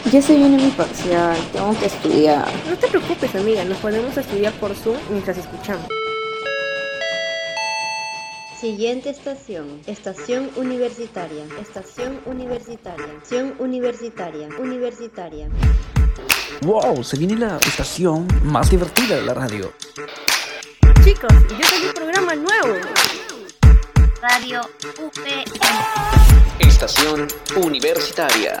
Ya se viene mi parcial, tengo que estudiar. No te preocupes, amiga, nos podemos estudiar por Zoom mientras escuchamos. Siguiente estación, estación universitaria, estación universitaria, estación universitaria, universitaria. ¡Wow! Se viene la estación más divertida de la radio. Chicos, yo tengo un programa nuevo. Radio UPN. Estación universitaria.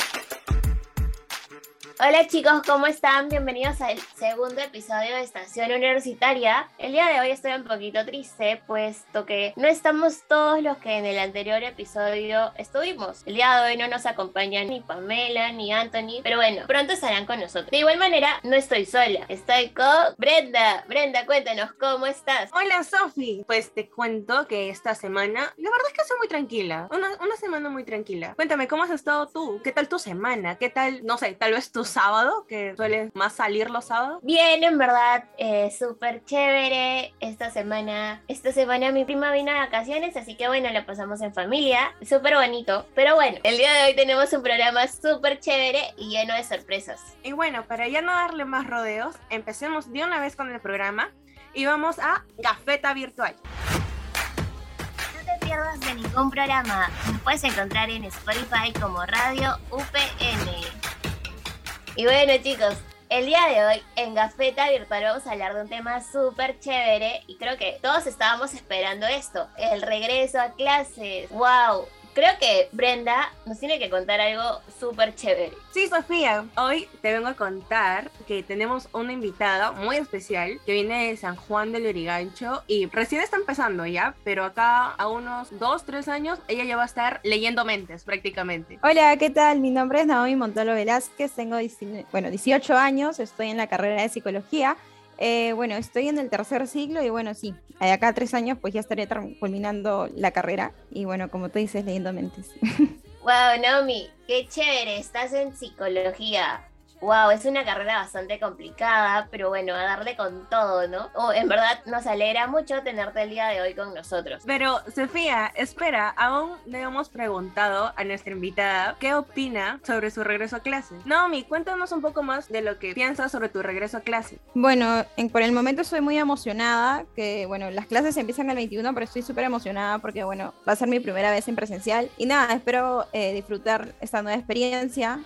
Hola chicos, ¿cómo están? Bienvenidos al segundo episodio de Estación Universitaria. El día de hoy estoy un poquito triste, puesto que no estamos todos los que en el anterior episodio estuvimos. El día de hoy no nos acompañan ni Pamela ni Anthony, pero bueno, pronto estarán con nosotros. De igual manera, no estoy sola, estoy con Brenda. Brenda, cuéntanos, ¿cómo estás? Hola Sofi, pues te cuento que esta semana, la verdad es que estoy muy tranquila, una, una semana muy tranquila. Cuéntame, ¿cómo has estado tú? ¿Qué tal tu semana? ¿Qué tal, no sé, tal vez tus sábado, que suele más salir los sábados? Bien, en verdad, eh, súper chévere esta semana. Esta semana mi prima vino de vacaciones, así que bueno, la pasamos en familia, súper bonito. Pero bueno, el día de hoy tenemos un programa súper chévere y lleno de sorpresas. Y bueno, para ya no darle más rodeos, empecemos de una vez con el programa y vamos a Gafeta Virtual. No te pierdas de ningún programa. Nos puedes encontrar en Spotify como Radio UPN. Y bueno chicos, el día de hoy en Gafeta Virtual vamos a hablar de un tema súper chévere y creo que todos estábamos esperando esto, el regreso a clases. ¡Wow! Creo que Brenda nos tiene que contar algo súper chévere. Sí, Sofía, hoy te vengo a contar que tenemos una invitada muy especial que viene de San Juan del Lurigancho y recién está empezando ya, pero acá a unos 2, 3 años ella ya va a estar leyendo mentes prácticamente. Hola, ¿qué tal? Mi nombre es Naomi Montolo Velázquez, tengo bueno, 18 años, estoy en la carrera de psicología. Eh, bueno, estoy en el tercer siglo y bueno, sí, de acá a tres años pues ya estaré culminando la carrera y bueno, como tú dices, leyendo mentes. Wow, Naomi, qué chévere, estás en psicología. Wow, es una carrera bastante complicada, pero bueno, a darle con todo, ¿no? Oh, en verdad nos alegra mucho tenerte el día de hoy con nosotros. Pero, Sofía, espera, aún le hemos preguntado a nuestra invitada qué opina sobre su regreso a clase. Naomi, cuéntanos un poco más de lo que piensas sobre tu regreso a clase. Bueno, por el momento estoy muy emocionada, que bueno, las clases empiezan el 21, pero estoy súper emocionada porque bueno, va a ser mi primera vez en presencial. Y nada, espero eh, disfrutar esta nueva experiencia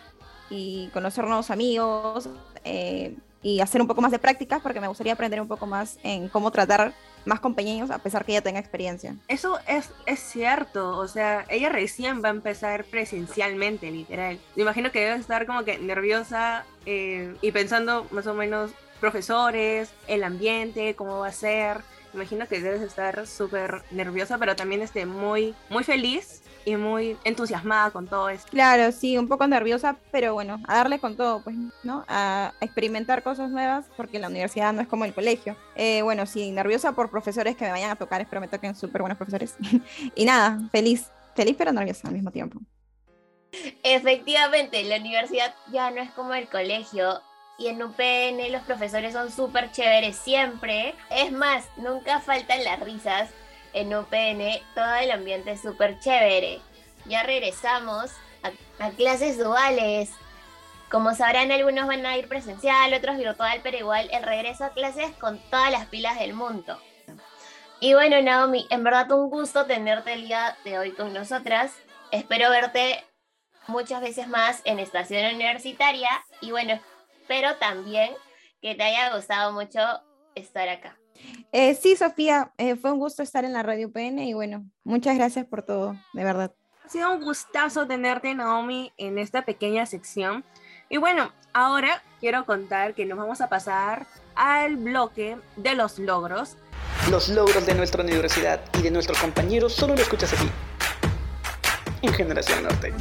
y conocer nuevos amigos eh, y hacer un poco más de prácticas porque me gustaría aprender un poco más en cómo tratar más con pequeños a pesar que ella tenga experiencia. Eso es, es cierto, o sea, ella recién va a empezar presencialmente, literal. Me imagino que debe estar como que nerviosa eh, y pensando más o menos profesores, el ambiente, cómo va a ser. Imagino que debes estar súper nerviosa, pero también esté muy, muy feliz y muy entusiasmada con todo esto. Claro, sí, un poco nerviosa, pero bueno, a darle con todo, pues, ¿no? A, experimentar cosas nuevas, porque la universidad no es como el colegio. Eh, bueno, sí, nerviosa por profesores que me vayan a tocar, espero me toquen súper buenos profesores. y nada, feliz, feliz pero nerviosa al mismo tiempo. Efectivamente, la universidad ya no es como el colegio. Y en UPN los profesores son súper chéveres siempre. Es más, nunca faltan las risas en UPN, todo el ambiente es súper chévere. Ya regresamos a, clases duales. Como sabrán, algunos van a ir presencial, otros virtual, pero igual el regreso a clases con todas las pilas del mundo. Y bueno, Naomi, en verdad un gusto tenerte el día de hoy con nosotras. Espero verte muchas veces más en Estación Universitaria y bueno, espero también que te haya gustado mucho estar acá. Eh, sí, Sofía, eh, fue un gusto estar en la Radio PN y bueno, muchas gracias por todo, de verdad. Ha sido un gustazo tenerte, Naomi, en esta pequeña sección. Y bueno, ahora quiero contar que nos vamos a pasar al bloque de los logros. Los logros de nuestra universidad y de nuestros compañeros solo lo escuchas aquí, en Generación Norte.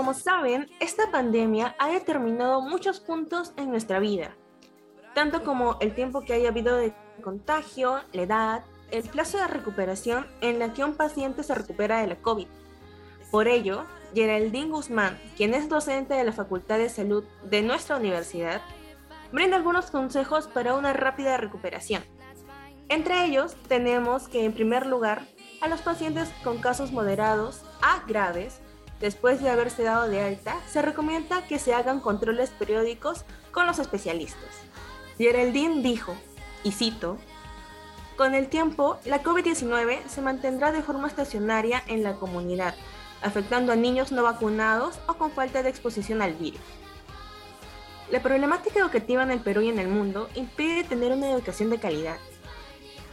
Como saben, esta pandemia ha determinado muchos puntos en nuestra vida, tanto como el tiempo que haya habido de contagio, la edad, el plazo de recuperación en la que un paciente se recupera de la COVID. Por ello, Geraldine Guzmán, quien es docente de la Facultad de Salud de nuestra universidad, brinda algunos consejos para una rápida recuperación. Entre ellos tenemos que en primer lugar a los pacientes con casos moderados a graves, después de haberse dado de alta, se recomienda que se hagan controles periódicos con los especialistas. Geraldine dijo, y cito, con el tiempo, la COVID-19 se mantendrá de forma estacionaria en la comunidad, afectando a niños no vacunados o con falta de exposición al virus. La problemática educativa en el Perú y en el mundo impide tener una educación de calidad.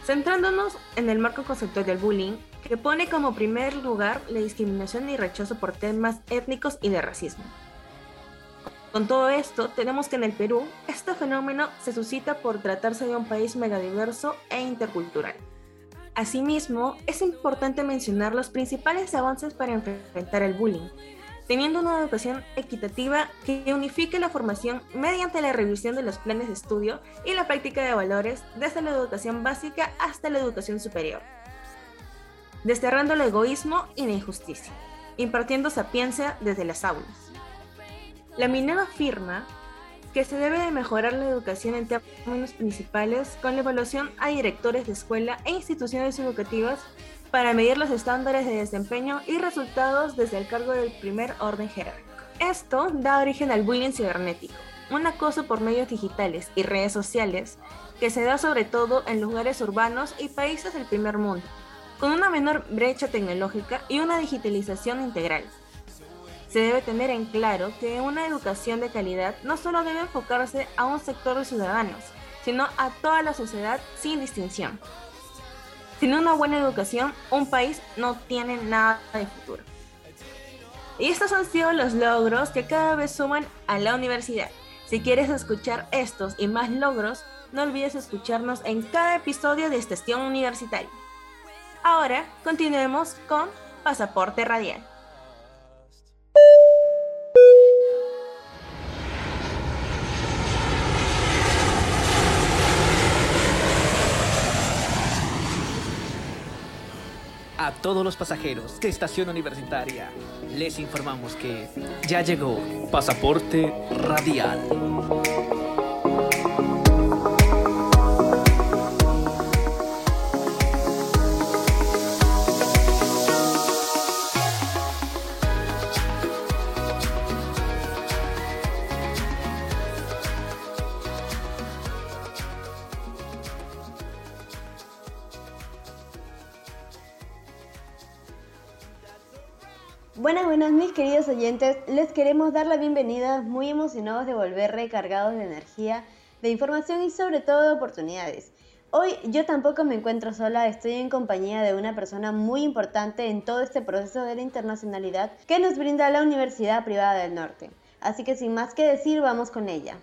Centrándonos en el marco conceptual del bullying, que pone como primer lugar la discriminación y rechazo por temas étnicos y de racismo. Con todo esto, tenemos que en el Perú, este fenómeno se suscita por tratarse de un país megadiverso e intercultural. Asimismo, es importante mencionar los principales avances para enfrentar el bullying, teniendo una educación equitativa que unifique la formación mediante la revisión de los planes de estudio y la práctica de valores desde la educación básica hasta la educación superior, desterrando el egoísmo y la injusticia, impartiendo sapiencia desde las aulas. La Minera afirma que se debe de mejorar la educación en términos principales con la evaluación a directores de escuela e instituciones educativas para medir los estándares de desempeño y resultados desde el cargo del primer orden jerárquico. Esto da origen al bullying cibernético, un acoso por medios digitales y redes sociales que se da sobre todo en lugares urbanos y países del primer mundo, con una menor brecha tecnológica y una digitalización integral se debe tener en claro que una educación de calidad no solo debe enfocarse a un sector de ciudadanos, sino a toda la sociedad sin distinción. Sin una buena educación, un país no tiene nada de futuro. Y estos han sido los logros que cada vez suman a la universidad. Si quieres escuchar estos y más logros, no olvides escucharnos en cada episodio de Estación Universitaria. Ahora continuemos con Pasaporte Radial. A todos los pasajeros de Estación Universitaria, les informamos que ya llegó Pasaporte Radial. Buenas, buenas mis queridos oyentes, les queremos dar la bienvenida muy emocionados de volver recargados de energía, de información y sobre todo de oportunidades. Hoy yo tampoco me encuentro sola, estoy en compañía de una persona muy importante en todo este proceso de la internacionalidad que nos brinda la Universidad Privada del Norte. Así que sin más que decir, vamos con ella.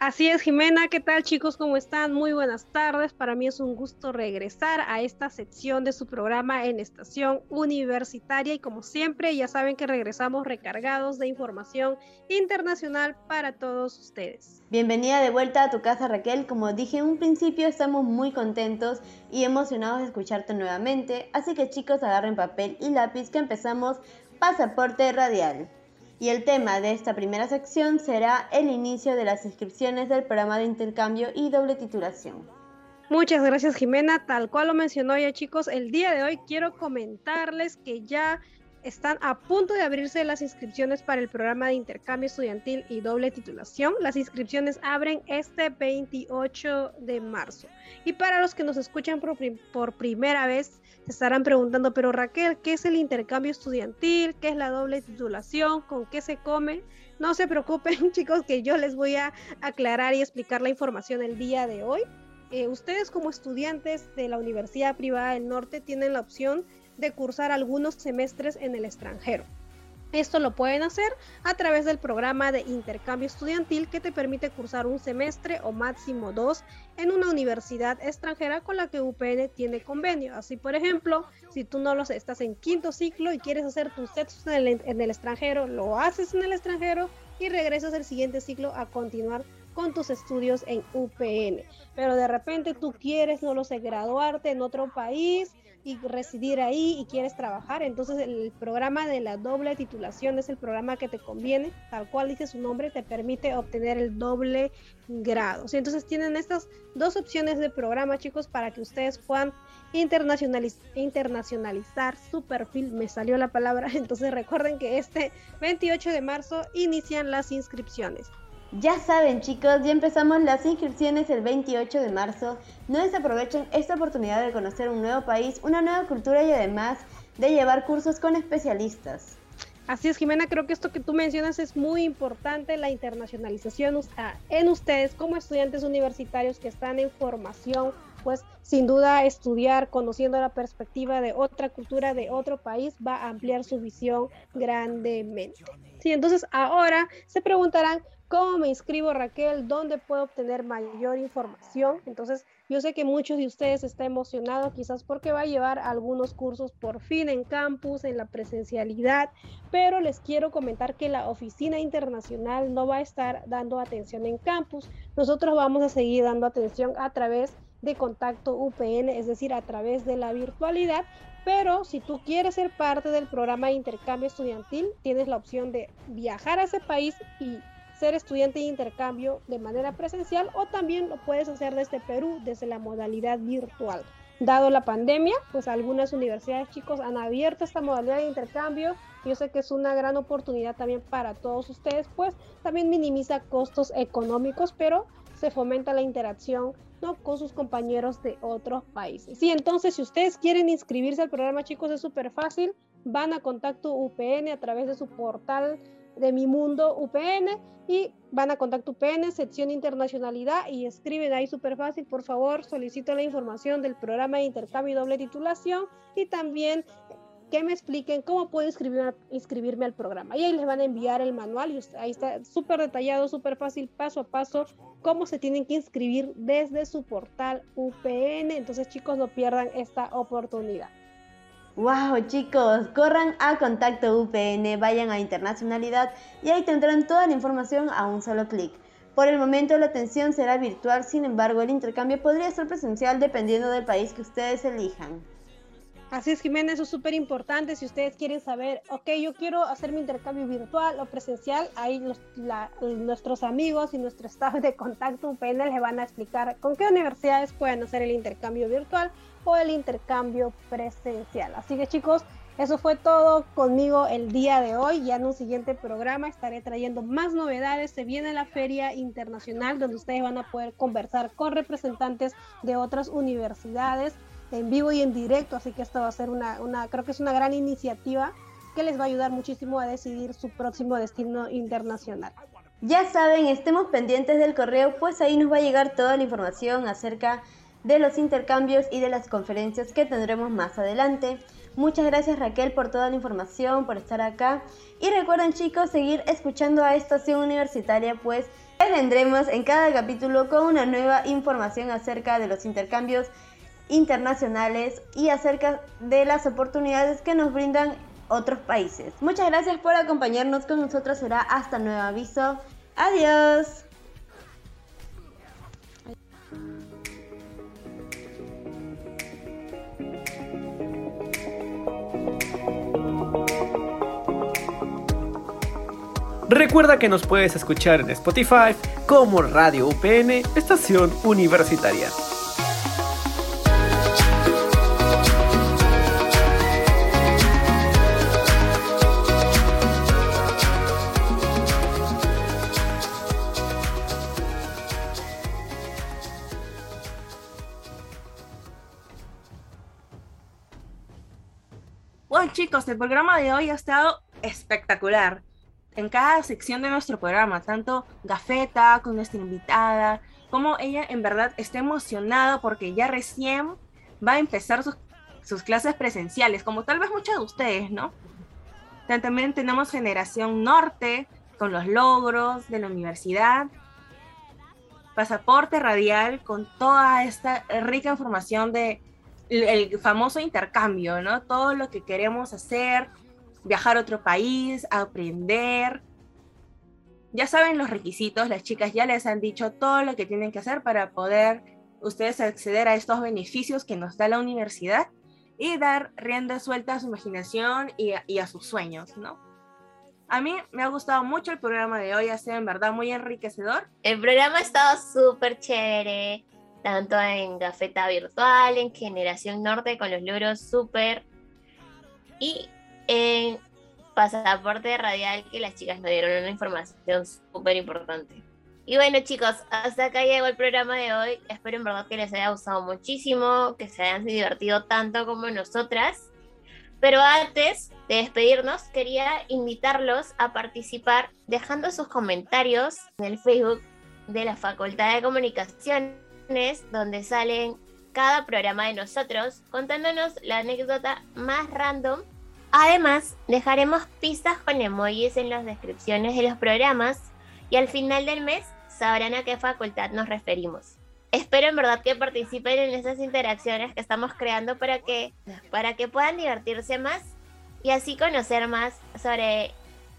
Así es, Jimena, ¿qué tal chicos? ¿Cómo están? Muy buenas tardes. Para mí es un gusto regresar a esta sección de su programa en Estación Universitaria y como siempre ya saben que regresamos recargados de información internacional para todos ustedes. Bienvenida de vuelta a tu casa Raquel. Como dije en un principio, estamos muy contentos y emocionados de escucharte nuevamente. Así que chicos, agarren papel y lápiz que empezamos Pasaporte Radial y el tema de esta primera sección será el inicio de las inscripciones del programa de intercambio y doble titulación. Muchas gracias Jimena, tal cual lo mencionó ya chicos, el día de hoy quiero comentarles que ya están a punto de abrirse las inscripciones para el programa de intercambio estudiantil y doble titulación. Las inscripciones abren este 28 de marzo. Y para los que nos escuchan por, primera vez, se estarán preguntando, pero Raquel, ¿qué es el intercambio estudiantil? ¿Qué es la doble titulación? ¿Con qué se come? No se preocupen chicos que yo les voy a aclarar y explicar la información el día de hoy. Eh, ustedes como estudiantes de la Universidad Privada del Norte tienen la opción de cursar algunos semestres en el extranjero. Esto lo pueden hacer a través del programa de intercambio estudiantil que te permite cursar un semestre o máximo dos en una universidad extranjera con la que UPN tiene convenio. Así, por ejemplo, si tú no lo sé, estás en quinto ciclo y quieres hacer tus textos en el, el extranjero, lo haces en el extranjero y regresas al siguiente ciclo a continuar con tus estudios en UPN. Pero de repente tú quieres, no lo sé, graduarte en otro país y residir ahí y quieres trabajar, entonces el programa de la doble titulación es el programa que te conviene, tal cual dice su nombre, te permite obtener el doble grado. Entonces tienen estas dos opciones de programa, chicos, para que ustedes puedan internacionalizar su perfil. Me salió la palabra, entonces recuerden que este 28 de marzo inician las inscripciones. Ya saben chicos, ya empezamos las inscripciones el 28 de marzo. No desaprovechen esta oportunidad de conocer un nuevo país, una nueva cultura y además de llevar cursos con especialistas. Así es, Jimena, creo que esto que tú mencionas es muy importante, la internacionalización en ustedes como estudiantes universitarios que están en formación, pues sin duda estudiar, conociendo la perspectiva de otra cultura, de otro país, va a ampliar su visión grandemente. Sí, entonces ahora se preguntarán, ¿Cómo me inscribo, Raquel? ¿Dónde puedo obtener mayor información? Entonces, yo sé que muchos de ustedes están emocionados quizás porque va a llevar algunos cursos por fin en campus, en la presencialidad, pero les quiero comentar que la oficina internacional no va a estar dando atención en campus. Nosotros vamos a seguir dando atención a través de contacto UPN, es decir, a través de la virtualidad, pero si tú quieres ser parte del programa de intercambio estudiantil, tienes la opción de viajar a ese país y ser estudiante de intercambio de manera presencial o también lo puedes hacer desde Perú, desde la modalidad virtual. Dado la pandemia, pues algunas universidades, chicos, han abierto esta modalidad de intercambio. Yo sé que es una gran oportunidad también para todos ustedes, pues también minimiza costos económicos, pero se fomenta la interacción ¿no? con sus compañeros de otros países. Sí, entonces si ustedes quieren inscribirse al programa, chicos, es súper fácil. Van a Contacto UPN a través de su portal de Mi Mundo UPN y van a Contacto UPN, sección internacionalidad y escriben ahí súper fácil, por favor, solicito la información del programa de intercambio y doble titulación y también que me expliquen cómo puedo inscribirme, inscribirme al programa. Y ahí les van a enviar el manual y ahí está súper detallado, súper fácil, paso a paso, cómo se tienen que inscribir desde su portal UPN. Entonces chicos, no pierdan esta oportunidad. ¡Wow, chicos! Corran a Contacto UPN, vayan a Internacionalidad y ahí tendrán toda la información a un solo clic. Por el momento la atención será virtual, sin embargo el intercambio podría ser presencial dependiendo del país que ustedes elijan. Así es, Jiménez, eso es súper importante. Si ustedes quieren saber, ok, yo quiero hacer mi intercambio virtual o presencial, ahí nuestros amigos y nuestro staff de contacto UPN les van a explicar con qué universidades pueden hacer el intercambio virtual o el intercambio presencial. Así que chicos, eso fue todo conmigo el día de hoy. Ya en un siguiente programa estaré trayendo más novedades. Se viene la Feria Internacional donde ustedes van a poder conversar con representantes de otras universidades en vivo y en directo, así que esto va a ser una, una, creo que es una gran iniciativa que les va a ayudar muchísimo a decidir su próximo destino internacional. Ya saben, estemos pendientes del correo, pues ahí nos va a llegar toda la información acerca de los intercambios y de las conferencias que tendremos más adelante. Muchas gracias Raquel por toda la información, por estar acá. Y recuerden chicos, seguir escuchando a Estación Universitaria, pues vendremos en cada capítulo con una nueva información acerca de los intercambios internacionales y acerca de las oportunidades que nos brindan otros países. Muchas gracias por acompañarnos con nosotros. Será hasta nuevo aviso. Adiós. Recuerda que nos puedes escuchar en Spotify como Radio UPN Estación Universitaria. Chicos, el programa de hoy ha estado espectacular. En cada sección de nuestro programa, tanto Gafeta con nuestra invitada, como ella en verdad está emocionada porque ya recién va a empezar sus, sus clases presenciales, como tal vez muchos de ustedes, ¿no? También tenemos Generación Norte con los logros de la universidad, Pasaporte Radial con toda esta rica información de el famoso intercambio, ¿no? Todo lo que queremos hacer, viajar a otro país, aprender. Ya saben los requisitos, las chicas ya les han dicho todo lo que tienen que hacer para poder ustedes acceder a estos beneficios que nos da la universidad. y dar rienda suelta a su imaginación y a, y a sus sueños, ¿no? A mí me ha gustado mucho el programa de hoy, ha sido en verdad muy enriquecedor. El programa ha estado súper chévere, tanto en Gafeta Virtual, en Generación Norte con los logros súper y en Pasaporte Radial que las chicas nos dieron una información súper importante. Y bueno chicos, hasta acá llegó el programa de hoy. Espero en verdad que les haya gustado muchísimo, que se hayan divertido tanto como nosotras. Pero antes de despedirnos, quería invitarlos a participar dejando sus comentarios en el Facebook de la Facultad de Comunicaciones, donde salen cada programa de nosotros, contándonos la anécdota más random. Además, dejaremos pistas con emojis en las descripciones de los programas y al final del mes sabrán a qué facultad nos referimos. Espero en verdad que participen en esas interacciones que estamos creando para que, para que puedan divertirse más y así conocer más sobre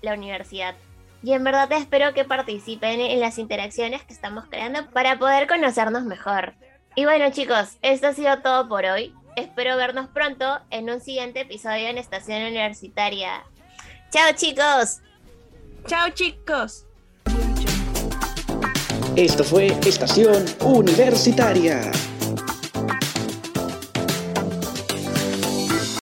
la universidad. Y en verdad espero que participen en las interacciones que estamos creando para poder conocernos mejor. Y bueno chicos, esto ha sido todo por hoy. Espero vernos pronto en un siguiente episodio en Estación Universitaria. Chao chicos. Chao chicos. Esto fue Estación Universitaria.